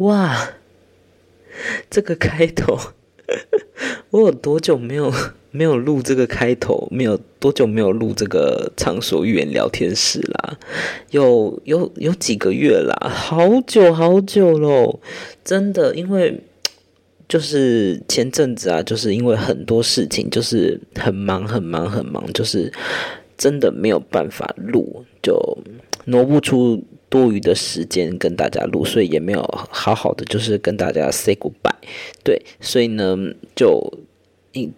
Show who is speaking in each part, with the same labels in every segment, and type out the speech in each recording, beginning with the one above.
Speaker 1: 哇，这个开头，我有多久没有没有录这个开头？没有多久没有录这个畅所欲言聊天室啦？有有有几个月啦，好久好久喽，真的，因为。就是前阵子啊，就是因为很多事情，就是很忙很忙很忙，就是真的没有办法录，就挪不出多余的时间跟大家录，所以也没有好好的就是跟大家 say goodbye。对，所以呢就。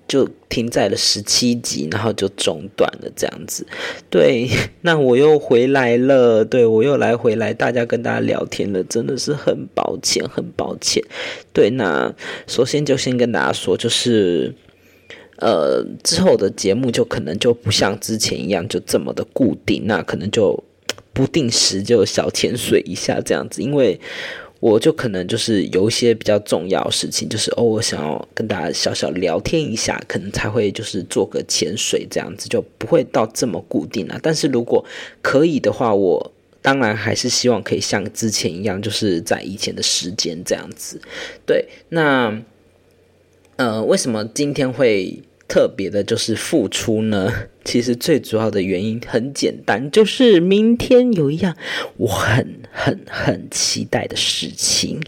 Speaker 1: 就停在了十七集，然后就中断了这样子。对，那我又回来了，对我又来回来，大家跟大家聊天了，真的是很抱歉，很抱歉。对，那首先就先跟大家说，就是呃之后的节目就可能就不像之前一样就这么的固定，那可能就不定时就小潜水一下这样子，因为。我就可能就是有一些比较重要事情，就是偶尔想要跟大家小小聊天一下，可能才会就是做个潜水这样子，就不会到这么固定了。但是如果可以的话，我当然还是希望可以像之前一样，就是在以前的时间这样子。对，那呃，为什么今天会特别的就是付出呢？其实最主要的原因很简单，就是明天有一样我很很很期待的事情，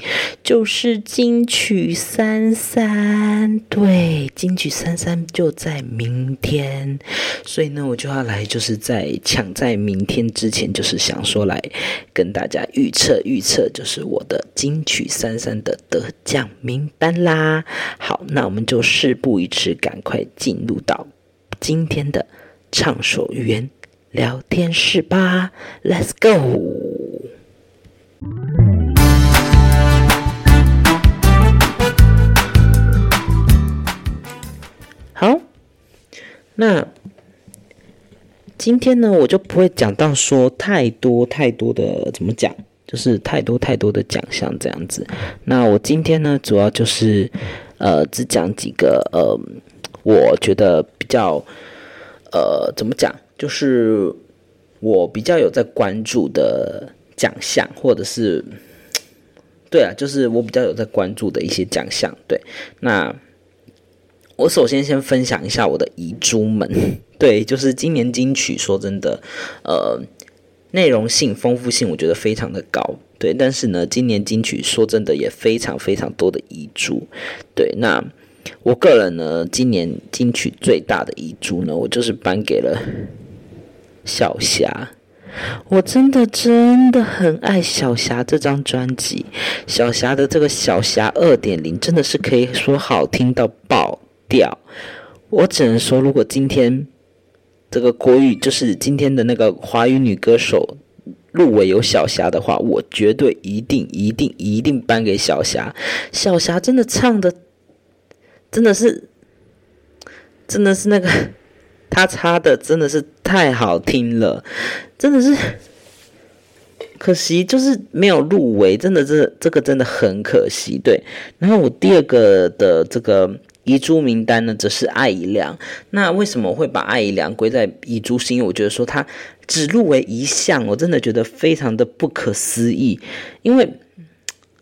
Speaker 1: 就是金曲三三。对，金曲三三就在明天，所以呢，我就要来，就是在抢在明天之前，就是想说来跟大家预测预测，就是我的金曲三三的得奖名单啦。好，那我们就事不宜迟，赶快进入到今天的。畅所欲言，聊天室吧，Let's go。好，那今天呢，我就不会讲到说太多太多的，怎么讲，就是太多太多的奖项这样子。那我今天呢，主要就是呃，只讲几个呃，我觉得比较。呃，怎么讲？就是我比较有在关注的奖项，或者是对啊，就是我比较有在关注的一些奖项。对，那我首先先分享一下我的遗珠们。对，就是今年金曲，说真的，呃，内容性、丰富性，我觉得非常的高。对，但是呢，今年金曲说真的也非常非常多的遗珠。对，那。我个人呢，今年金曲最大的遗珠呢，我就是颁给了小霞。我真的真的很爱小霞这张专辑，小霞的这个小霞二点零真的是可以说好听到爆掉。我只能说，如果今天这个国语就是今天的那个华语女歌手入围有小霞的话，我绝对一定一定一定颁给小霞。小霞真的唱的。真的是，真的是那个 他插的真的是太好听了，真的是可惜就是没有入围，真的是这个真的很可惜。对，然后我第二个的这个遗珠名单呢，则是艾怡良。那为什么会把艾怡良归在遗珠？是因为我觉得说他只入围一项，我真的觉得非常的不可思议，因为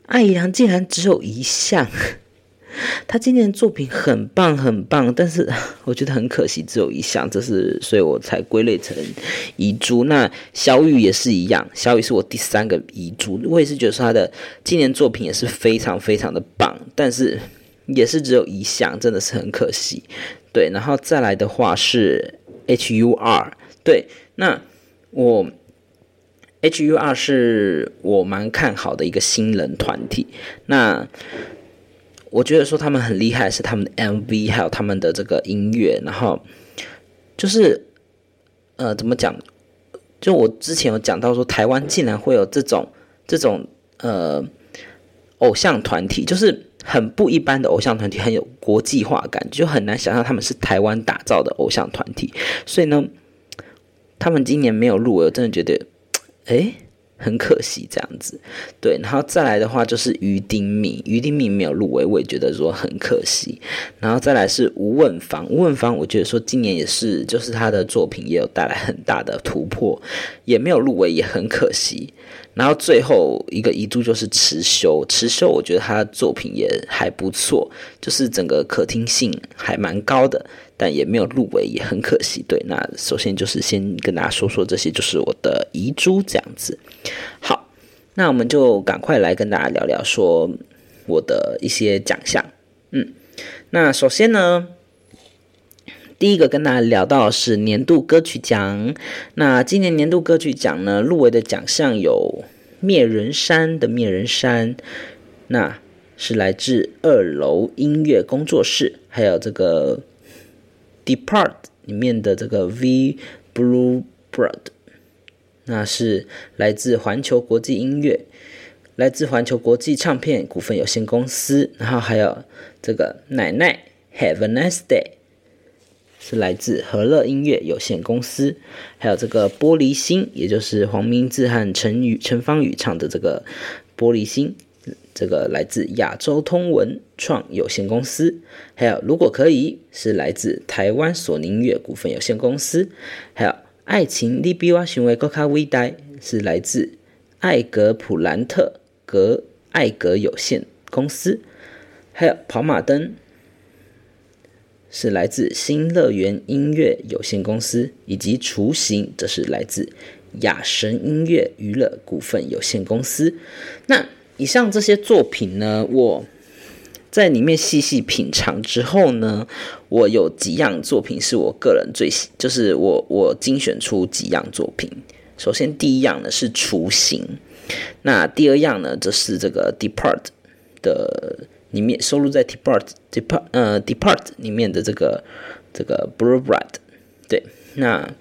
Speaker 1: 艾怡良竟然只有一项。他今年作品很棒很棒，但是我觉得很可惜，只有一项，这是所以我才归类成遗珠。那小雨也是一样，小雨是我第三个遗珠，我也是觉得他的今年作品也是非常非常的棒，但是也是只有一项，真的是很可惜。对，然后再来的话是 H U R，对，那我 H U R 是我蛮看好的一个新人团体，那。我觉得说他们很厉害是他们的 MV，还有他们的这个音乐，然后就是呃怎么讲？就我之前有讲到说，台湾竟然会有这种这种呃偶像团体，就是很不一般的偶像团体，很有国际化感，就很难想象他们是台湾打造的偶像团体。所以呢，他们今年没有入围，我真的觉得哎很可惜这样子。对，然后再来的话就是于丁敏，于丁敏没有入围，我也觉得说很可惜。然后再来是吴问芳，吴问芳，我觉得说今年也是，就是他的作品也有带来很大的突破，也没有入围，也很可惜。然后最后一个遗珠就是池修，池修我觉得他的作品也还不错，就是整个可听性还蛮高的，但也没有入围，也很可惜。对，那首先就是先跟大家说说这些，就是我的遗珠这样子。好，那我们就赶快来跟大家聊聊说我的一些奖项。嗯，那首先呢。第一个跟大家聊到是年度歌曲奖。那今年年度歌曲奖呢，入围的奖项有《灭人山》的《灭人山》，那是来自二楼音乐工作室，还有这个《Depart》里面的这个《V Blue Blood》，那是来自环球国际音乐，来自环球国际唱片股份有限公司，然后还有这个奶奶《Have a Nice Day》。是来自和乐音乐有限公司，还有这个玻璃心，也就是黄明志和陈宇、陈芳宇唱的这个玻璃心，这个来自亚洲通文创有限公司，还有如果可以，是来自台湾索尼音乐股份有限公司，还有爱情你比我行为更加伟大，是来自艾格普兰特格艾格有限公司，还有跑马灯。是来自新乐园音乐有限公司，以及雏形，则是来自雅神音乐娱乐股份有限公司。那以上这些作品呢，我在里面细细品尝之后呢，我有几样作品是我个人最喜，就是我我精选出几样作品。首先第一样呢是雏形，那第二样呢则是这个 Depart 的。里面收录在 Depart Depart 呃 Depart 里面的这个这个 Blue Blood，对，那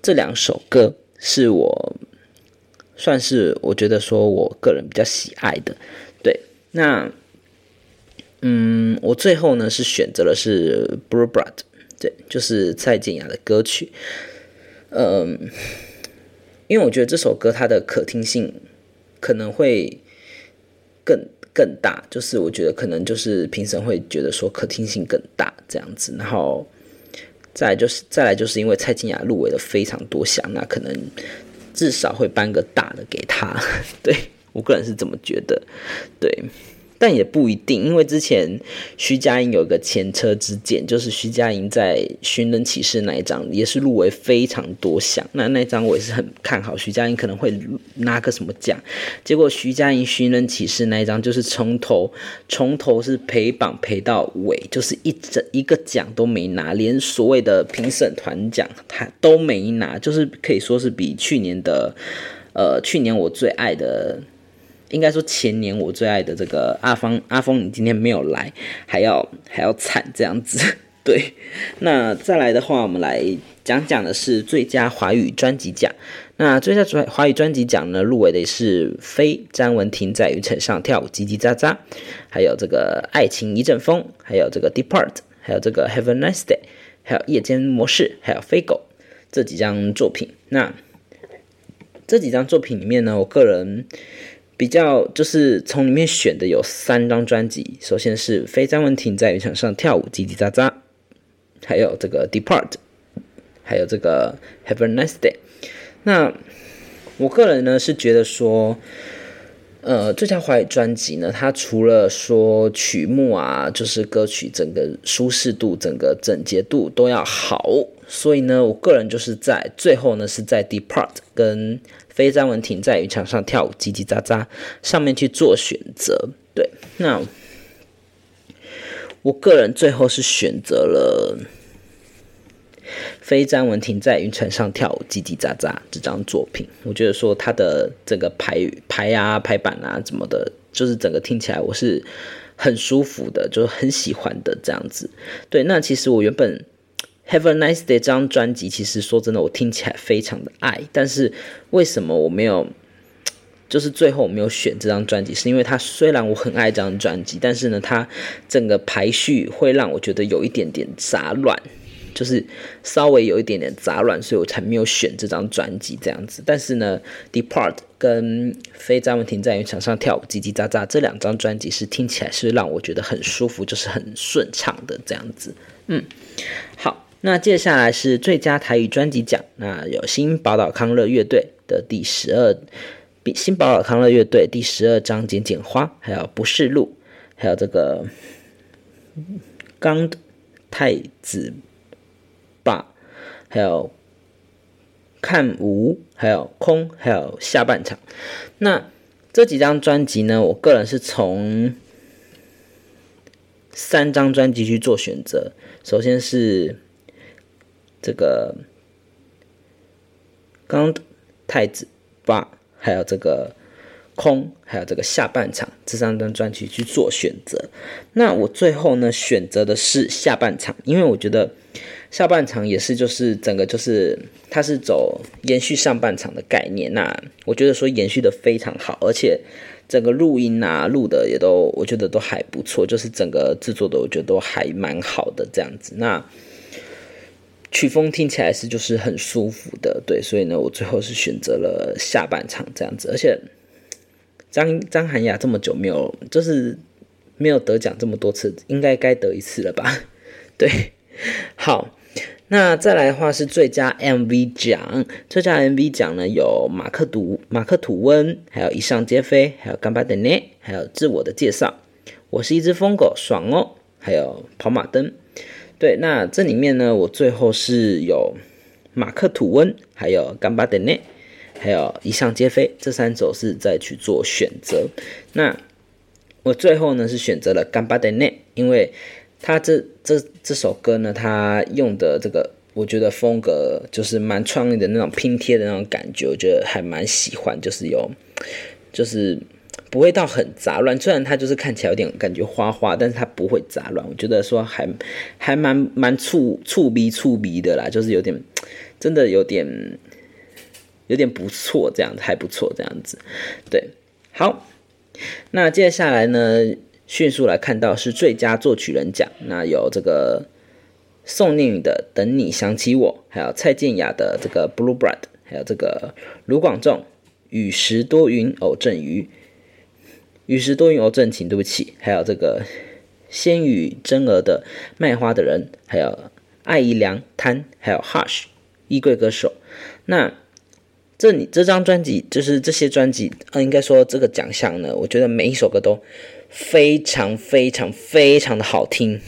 Speaker 1: 这两首歌是我算是我觉得说我个人比较喜爱的，对，那嗯，我最后呢是选择的是 Blue Blood，对，就是蔡健雅的歌曲，嗯，因为我觉得这首歌它的可听性可能会更。更大，就是我觉得可能就是评审会觉得说可听性更大这样子，然后再来就是再来就是因为蔡健雅入围了非常多项，那可能至少会颁个大的给他，对我个人是这么觉得，对。但也不一定，因为之前徐佳莹有一个前车之鉴，就是徐佳莹在《寻人启事》那一张也是入围非常多项，那那张我也是很看好徐佳莹可能会拿个什么奖，结果徐佳莹《寻人启事》那一张就是从头从头是陪榜陪到尾，就是一整一个奖都没拿，连所谓的评审团奖他都没拿，就是可以说是比去年的呃去年我最爱的。应该说前年我最爱的这个阿峰，阿峰你今天没有来，还要还要惨这样子，对。那再来的话，我们来讲讲的是最佳华语专辑奖。那最佳华华语专辑奖呢，入围的是飞张文婷在云层上跳舞叽叽喳喳，还有这个爱情一阵风，还有这个 Depart，还有这个 Have a Nice Day，还有夜间模式，还有飞狗这几张作品。那这几张作品里面呢，我个人。比较就是从里面选的有三张专辑，首先是飞张文婷在云场上跳舞叽叽喳喳，还有这个 Depart，还有这个 Have a Nice Day。那我个人呢是觉得说，呃，这张华语专辑呢，它除了说曲目啊，就是歌曲整个舒适度、整个整洁度都要好，所以呢，我个人就是在最后呢是在 Depart 跟非张文婷在渔场上跳舞叽叽喳喳，上面去做选择。对，那我个人最后是选择了非张文婷在云层上跳舞叽叽喳喳这张作品。我觉得说它的整个排排啊、排版啊怎么的，就是整个听起来我是很舒服的，就是很喜欢的这样子。对，那其实我原本。Have a nice day 这张专辑，其实说真的，我听起来非常的爱。但是为什么我没有，就是最后我没有选这张专辑？是因为它虽然我很爱这张专辑，但是呢，它整个排序会让我觉得有一点点杂乱。就是稍微有一点点杂乱，所以我才没有选这张专辑这样子。但是呢，《Depart》跟《非张文婷在云场上跳舞叽叽喳喳》这两张专辑是听起来是让我觉得很舒服，就是很顺畅的这样子。嗯，好，那接下来是最佳台语专辑奖，那有新宝岛康乐乐队的第十二，新宝岛康乐乐队第十二张《剪剪花》，还有《不是路》，还有这个刚太子。还有看无，还有空，还有下半场。那这几张专辑呢？我个人是从三张专辑去做选择。首先是这个刚太子吧，还有这个空，还有这个下半场这三张专辑去做选择。那我最后呢，选择的是下半场，因为我觉得。下半场也是，就是整个就是它是走延续上半场的概念。那我觉得说延续的非常好，而且整个录音啊录的也都我觉得都还不错，就是整个制作的我觉得都还蛮好的这样子。那曲风听起来是就是很舒服的，对，所以呢我最后是选择了下半场这样子。而且张张涵雅这么久没有就是没有得奖这么多次，应该该得一次了吧？对，好。那再来的话是最佳 MV 奖，最佳 MV 奖呢有马克吐马克吐温，还有以上皆非，还有干巴的呢，还有自我的介绍，我是一只疯狗，爽哦，还有跑马灯。对，那这里面呢，我最后是有马克吐温，还有干巴的呢，还有以上皆非这三首是再去做选择。那我最后呢是选择了干巴的呢，因为。他这这这首歌呢，他用的这个，我觉得风格就是蛮创意的那种拼贴的那种感觉，我觉得还蛮喜欢，就是有，就是不会到很杂乱。虽然它就是看起来有点感觉花花，但是它不会杂乱。我觉得说还还蛮蛮触触鼻触鼻的啦，就是有点真的有点有点不错，这样子还不错，这样子。对，好，那接下来呢？迅速来看到是最佳作曲人奖，那有这个宋念宇的《等你想起我》，还有蔡健雅的这个《Blue Blood》，还有这个卢广仲《雨时多云偶阵雨》，雨时多云偶阵晴，对不起，还有这个仙羽真儿的《卖花的人》，还有艾怡良贪，还有 Hush 衣柜歌手。那这里这张专辑就是这些专辑，呃，应该说这个奖项呢，我觉得每一首歌都。非常非常非常的好听，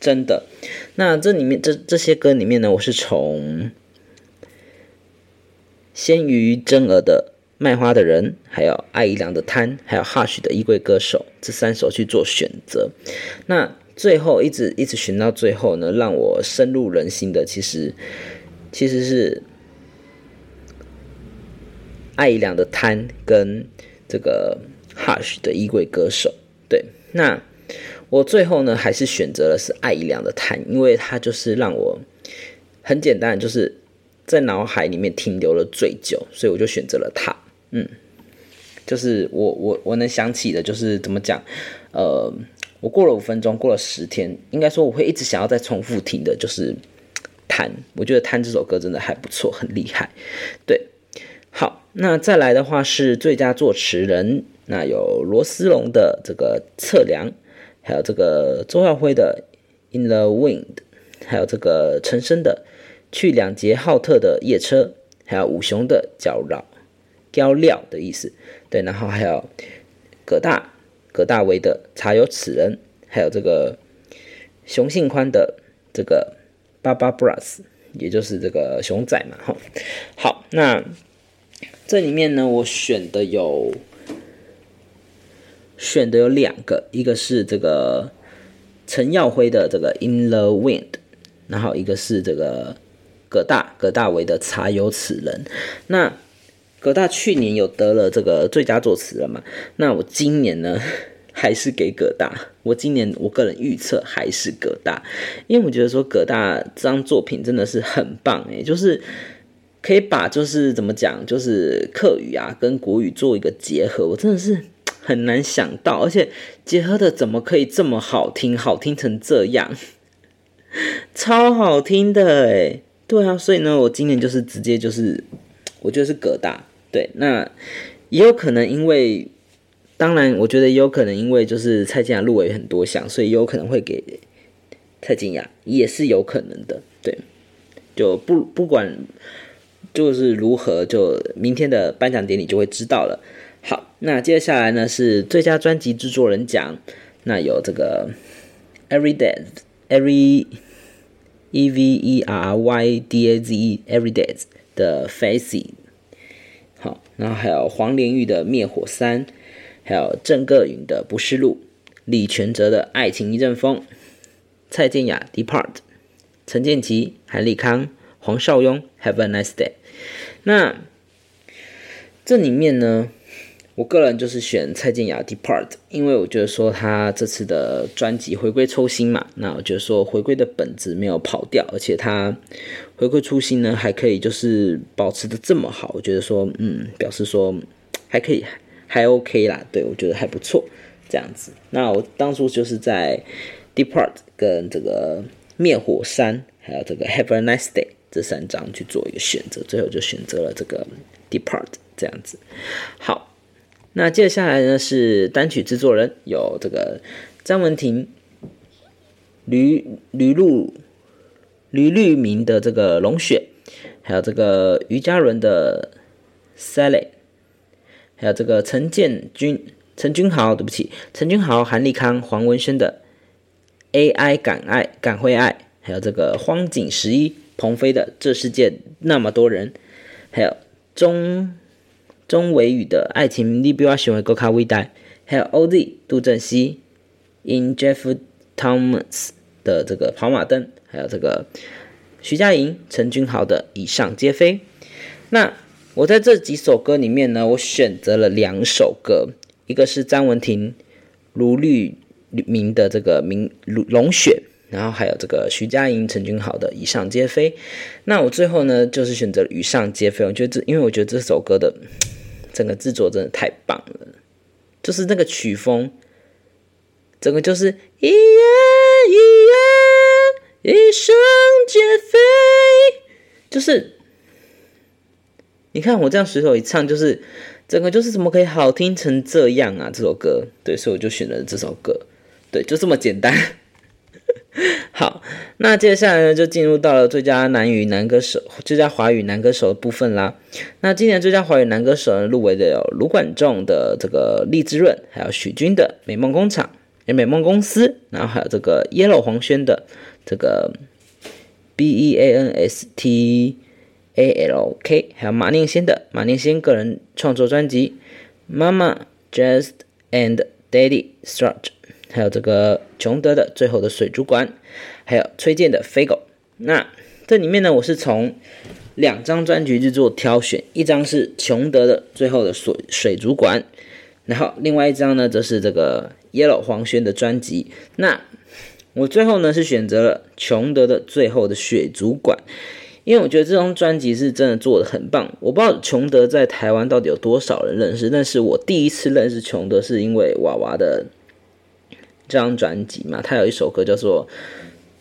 Speaker 1: 真的。那这里面这这些歌里面呢，我是从鲜于真儿的卖花的人，还有爱一良的贪，还有 Hush 的衣柜歌手这三首去做选择。那最后一直一直选到最后呢，让我深入人心的，其实其实是爱一良的贪跟这个 Hush 的衣柜歌手。那我最后呢，还是选择了是爱一良的谈，因为它就是让我很简单，就是在脑海里面停留了最久，所以我就选择了它。嗯，就是我我我能想起的，就是怎么讲，呃，我过了五分钟，过了十天，应该说我会一直想要再重复听的，就是谈。我觉得谈这首歌真的还不错，很厉害。对，好，那再来的话是最佳作词人。那有罗斯龙的这个测量，还有这个周耀辉的 In the Wind，还有这个陈升的去两节浩特的夜车，还有五雄的脚绕胶料的意思，对，然后还有葛大葛大为的茶有此人，还有这个熊信宽的这个巴巴 Brass，也就是这个熊仔嘛，哈，好，那这里面呢，我选的有。选的有两个，一个是这个陈耀辉的这个《In the Wind》，然后一个是这个葛大葛大为的《茶有此人》。那葛大去年有得了这个最佳作词了嘛？那我今年呢，还是给葛大。我今年我个人预测还是葛大，因为我觉得说葛大这张作品真的是很棒诶，就是可以把就是怎么讲，就是客语啊跟国语做一个结合，我真的是。很难想到，而且结合的怎么可以这么好听，好听成这样？超好听的哎，对啊，所以呢，我今年就是直接就是，我觉得是葛大，对，那也有可能因为，当然，我觉得也有可能因为就是蔡健雅入围很多项，所以有可能会给蔡健雅，也是有可能的，对，就不不管就是如何，就明天的颁奖典礼就会知道了。那接下来呢是最佳专辑制作人奖，那有这个 Everyday，Every。E V E R Y D A Z E Everydays 的 Facey，好，然后还有黄连玉的灭火三，还有郑个云的不是路，李全哲的爱情一阵风，蔡健雅 Depart，陈建奇、韩立康、黄少雍 Have a nice day。那这里面呢？我个人就是选蔡健雅 Depart，因为我觉得说他这次的专辑回归初心嘛，那我觉得说回归的本质没有跑掉，而且他回归初心呢还可以就是保持的这么好，我觉得说嗯，表示说还可以还 OK 啦，对我觉得还不错这样子。那我当初就是在 Depart 跟这个灭火山还有这个 Have a Nice Day 这三张去做一个选择，最后就选择了这个 Depart 这样子。好。那接下来呢是单曲制作人，有这个张文婷、吕吕露、吕律明的这个龙雪，还有这个于嘉伦的 Sally，还有这个陈建军、陈君豪，对不起，陈君豪、韩立康、黄文轩的 AI 敢爱敢会爱，还有这个荒井十一、鹏飞的这世界那么多人，还有钟。钟伟宇的爱情，你比我喜欢更卡伟大。还有 OZ 杜振熙，In Jeff Thomas 的这个跑马灯，还有这个徐佳莹、陈君豪的以上皆非。那我在这几首歌里面呢，我选择了两首歌，一个是张文婷、卢律明的这个《明龙雪》，然后还有这个徐佳莹、陈君豪的以上皆非。那我最后呢，就是选择以上皆非。我觉得这，因为我觉得这首歌的。整个制作真的太棒了，就是那个曲风，整个就是一言一言一声皆非，就是你看我这样随手一唱，就是整个就是怎么可以好听成这样啊？这首歌，对，所以我就选了这首歌，对，就这么简单。好，那接下来呢，就进入到了最佳男语男歌手、最佳华语男歌手的部分啦。那今年最佳华语男歌手呢，入围的有卢广仲的这个《荔枝润》，还有许君的《美梦工厂》、《美梦公司》，然后还有这个 Yellow 黄轩的这个 B E A N S T A L K，还有马念先的马念先个人创作专辑《Mama Just and Daddy Struck》。还有这个琼德的最后的水族馆，还有崔健的飞狗。那这里面呢，我是从两张专辑制作挑选，一张是琼德的最后的水水族馆，然后另外一张呢，则是这个 Yellow 黄轩的专辑。那我最后呢是选择了琼德的最后的水族馆，因为我觉得这张专辑是真的做的很棒。我不知道琼德在台湾到底有多少人认识，但是我第一次认识琼德是因为娃娃的。这张专辑嘛，他有一首歌叫做，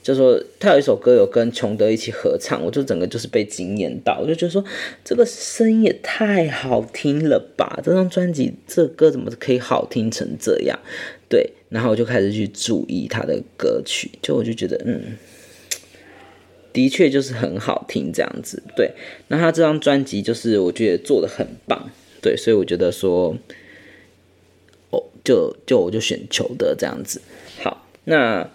Speaker 1: 就说他有一首歌有跟琼德一起合唱，我就整个就是被惊艳到，我就觉得说这个声音也太好听了吧！这张专辑这歌怎么可以好听成这样？对，然后我就开始去注意他的歌曲，就我就觉得嗯，的确就是很好听这样子。对，那他这张专辑就是我觉得做的很棒，对，所以我觉得说。就就我就选球的这样子，好，那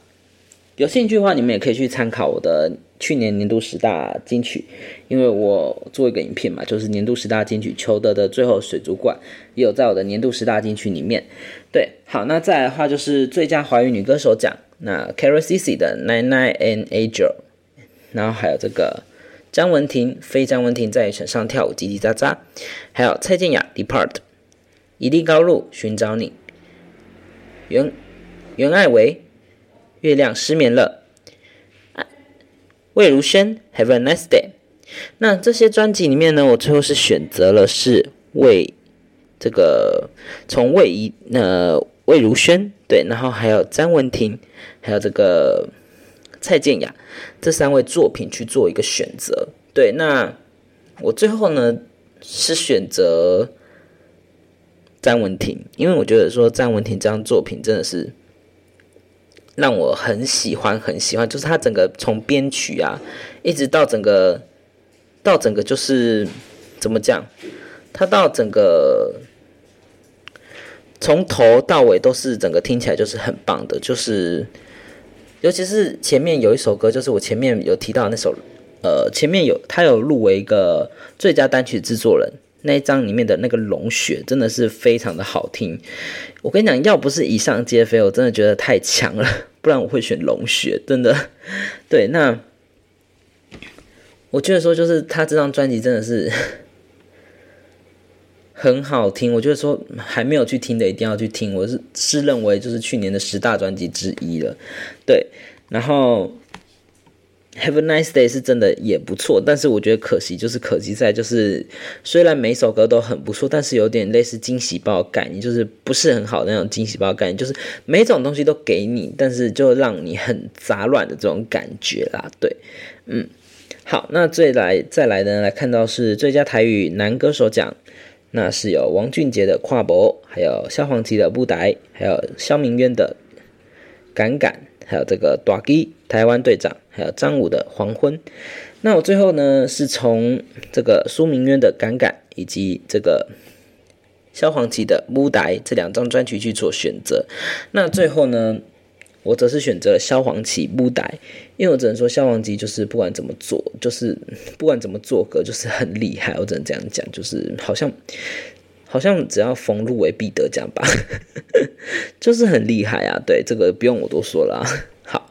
Speaker 1: 有兴趣的话，你们也可以去参考我的去年年度十大金曲，因为我做一个影片嘛，就是年度十大金曲，裘德的最后水族馆也有在我的年度十大金曲里面。对，好，那再来的话就是最佳华语女歌手奖，那 Carrie C C 的 Nine Nine and Angel，然后还有这个张文婷，非张文婷在船上跳舞叽叽喳喳，还有蔡健雅 Depart，一地高路寻找你。袁袁爱维，月亮失眠了。魏如萱，Have a nice day。那这些专辑里面呢，我最后是选择了是魏这个从魏一呃魏如萱对，然后还有张文婷，还有这个蔡健雅这三位作品去做一个选择。对，那我最后呢是选择詹文婷，因为我觉得说詹文婷这张作品真的是让我很喜欢，很喜欢，就是他整个从编曲啊，一直到整个到整个就是怎么讲，他到整个。从头到尾都是整个听起来就是很棒的，就是尤其是前面有一首歌，就是我前面有提到那首，呃，前面有他有入围一个最佳单曲制作人那一张里面的那个龙血，真的是非常的好听。我跟你讲，要不是以上皆非，我真的觉得太强了，不然我会选龙血，真的。对，那我觉得说就是他这张专辑真的是。很好听，我觉得说还没有去听的一定要去听，我是是认为就是去年的十大专辑之一了，对。然后 Have a nice day 是真的也不错，但是我觉得可惜就是可惜在就是虽然每首歌都很不错，但是有点类似惊喜包概念，就是不是很好那种惊喜包概念，就是每种东西都给你，但是就让你很杂乱的这种感觉啦，对，嗯。好，那最来再来呢，来看到是最佳台语男歌手奖。那是有王俊杰的《跨博》，还有萧煌奇的《不歹》，还有萧明渊的《敢敢》，还有这个大基台湾队长，还有张武的《黄昏》。那我最后呢，是从这个苏明渊的《敢敢》以及这个萧煌奇的《不歹》这两张专辑去做选择。那最后呢？我则是选择萧煌奇不逮，因为我只能说萧煌奇就是不管怎么做，就是不管怎么做歌，就是很厉害。我只能这样讲，就是好像好像只要逢入围必得奖吧，就是很厉害啊。对，这个不用我多说了。好，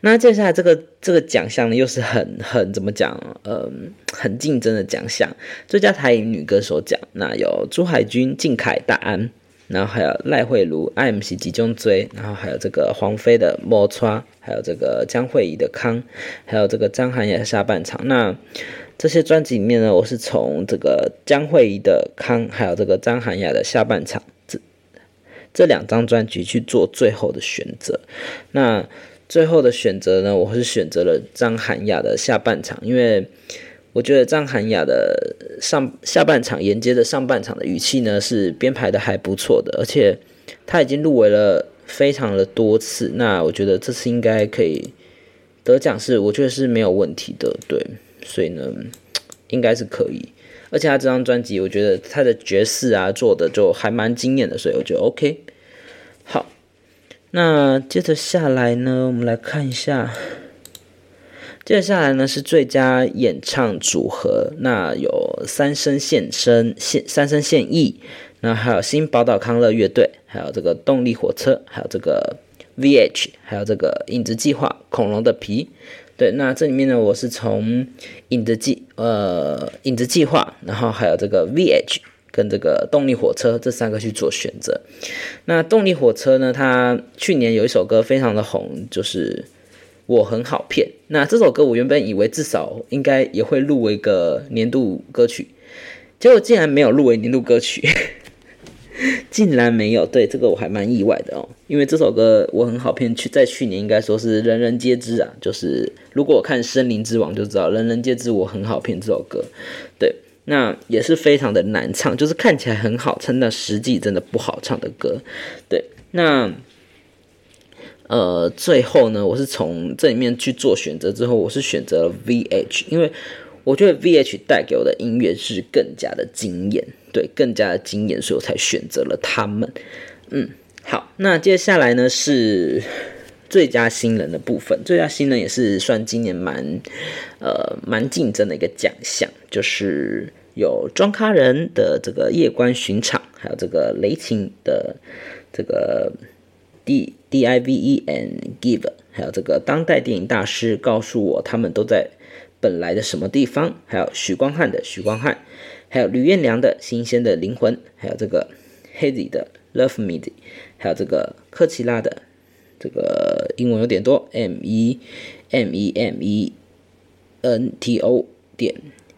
Speaker 1: 那接下来这个这个奖项呢，又是很很怎么讲？嗯，很竞争的奖项，最佳台语女歌手奖，那有朱海军、靖凯、大安。然后还有赖慧茹、IMC 集中追，然后还有这个黄飞的莫川，还有这个江慧仪的康，还有这个张涵雅下半场。那这些专辑里面呢，我是从这个江慧仪的康，还有这个张涵雅的下半场这这两张专辑去做最后的选择。那最后的选择呢，我是选择了张涵雅的下半场，因为。我觉得张涵雅的上下半场沿接着上半场的语气呢，是编排的还不错的，而且他已经入围了非常的多次，那我觉得这次应该可以得奖，是我觉得是没有问题的，对，所以呢，应该是可以，而且他这张专辑，我觉得他的爵士啊做的就还蛮惊艳的，所以我觉得 OK。好，那接着下来呢，我们来看一下。接下来呢是最佳演唱组合，那有三生现身现三生现役，那还有新宝岛康乐乐队，还有这个动力火车，还有这个 VH，还有这个影子计划恐龙的皮。对，那这里面呢，我是从影子计呃影子计划，然后还有这个 VH 跟这个动力火车这三个去做选择。那动力火车呢，它去年有一首歌非常的红，就是。我很好骗。那这首歌我原本以为至少应该也会入围个年度歌曲，结果竟然没有入围年度歌曲，竟然没有。对这个我还蛮意外的哦，因为这首歌我很好骗，去在去年应该说是人人皆知啊。就是如果我看《森林之王》就知道，人人皆知我很好骗这首歌。对，那也是非常的难唱，就是看起来很好唱，但实际真的不好唱的歌。对，那。呃，最后呢，我是从这里面去做选择之后，我是选择了 VH，因为我觉得 VH 带给我的音乐是更加的惊艳，对，更加的惊艳，所以我才选择了他们。嗯，好，那接下来呢是最佳新人的部分，最佳新人也是算今年蛮呃蛮竞争的一个奖项，就是有庄咖人的这个夜观巡场，还有这个雷霆的这个。D D I V E and Give，还有这个当代电影大师告诉我，他们都在本来的什么地方？还有许光汉的许光汉，还有吕彦良的新鲜的灵魂，还有这个 Hazy 的 Love Me，还有这个科奇拉的这个英文有点多 M E M E M E N T O 点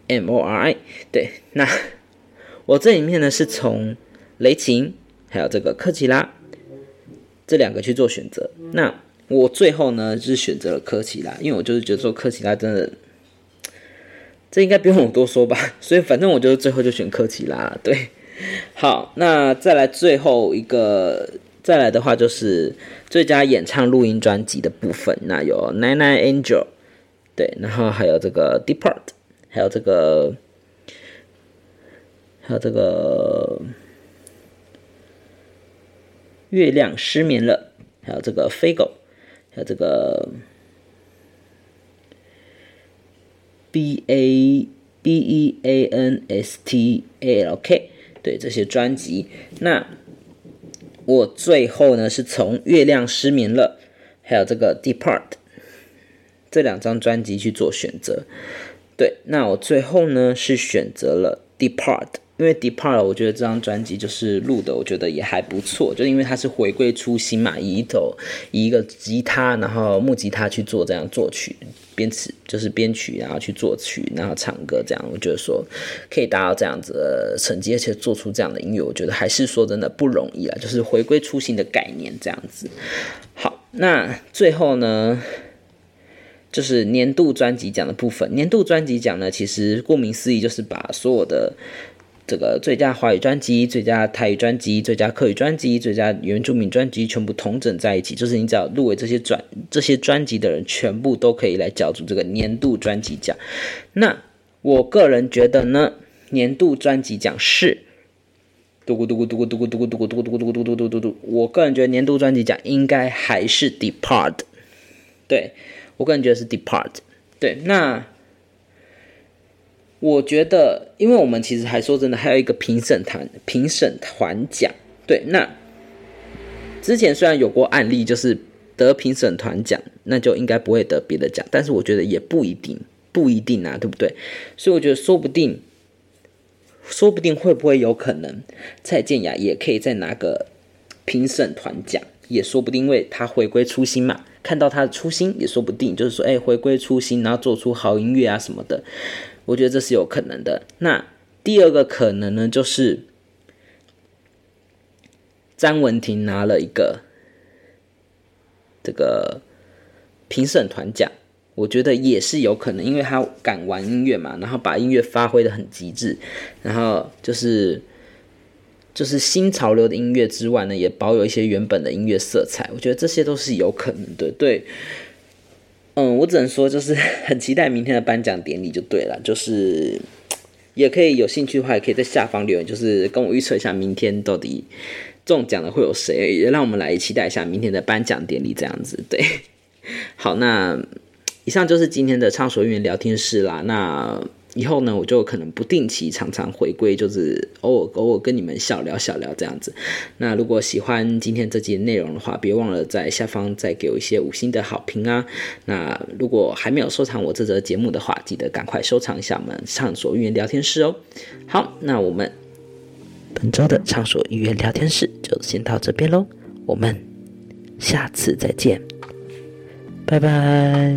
Speaker 1: M O R I。对，那我这里面呢是从雷霆，还有这个科奇拉。这两个去做选择，那我最后呢就是选择了科奇拉，因为我就是觉得说科奇拉真的，这应该不用我多说吧，所以反正我就最后就选科奇拉了。对，好，那再来最后一个，再来的话就是最佳演唱录音专辑的部分，那有 Nine Nine Angel，对，然后还有这个 Depart，还有这个，还有这个月亮失眠了，还有这个飞狗。还有这个 B A B E A N S T A L K，对这些专辑，那我最后呢是从《月亮失眠了》还有这个《Depart》这两张专辑去做选择。对，那我最后呢是选择了《Depart》。因为 Depart，我觉得这张专辑就是录的，我觉得也还不错。就因为它是回归初心嘛，以一首以一个吉他，然后木吉他去做这样作曲、编词，就是编曲，然后去作曲，然后唱歌这样。我觉得说可以达到这样子的成绩，而且做出这样的音乐，我觉得还是说真的不容易啊。就是回归初心的概念这样子。好，那最后呢，就是年度专辑奖的部分。年度专辑奖呢，其实顾名思义，就是把所有的。这个最佳华语专辑、最佳泰语专辑、最佳客语专辑、最佳原住民专辑全部统整在一起，就是你只要入围这些专这些专辑的人，全部都可以来角逐这个年度专辑奖。那我个人觉得呢，年度专辑奖是嘟咕嘟咕嘟咕嘟咕嘟咕嘟咕嘟咕嘟嘟嘟嘟嘟嘟，我个人觉得年度专辑奖应该还是 Depart。对我个人觉得是 Depart。对，那。我觉得，因为我们其实还说真的，还有一个评审团评审团奖。对，那之前虽然有过案例，就是得评审团奖，那就应该不会得别的奖。但是我觉得也不一定，不一定啊，对不对？所以我觉得说不定，说不定会不会有可能蔡健雅也可以再拿个评审团奖，也说不定，因为他回归初心嘛，看到他的初心也说不定，就是说，哎，回归初心，然后做出好音乐啊什么的。我觉得这是有可能的。那第二个可能呢，就是张文婷拿了一个这个评审团奖，我觉得也是有可能，因为他敢玩音乐嘛，然后把音乐发挥的很极致，然后就是就是新潮流的音乐之外呢，也保有一些原本的音乐色彩。我觉得这些都是有可能的，对。嗯，我只能说就是 很期待明天的颁奖典礼就对了，就是也可以有兴趣的话，也可以在下方留言，就是跟我预测一下明天到底中奖的会有谁，也让我们来期待一下明天的颁奖典礼这样子。对，好，那以上就是今天的畅所欲言聊天室啦。那以后呢，我就可能不定期、常常回归，就是偶尔偶尔跟你们小聊小聊这样子。那如果喜欢今天这集内容的话，别忘了在下方再给我一些五星的好评啊。那如果还没有收藏我这则节目的话，记得赶快收藏一下我们畅所欲言聊天室哦。好，那我们本周的畅所欲言聊天室就先到这边喽，我们下次再见，拜拜。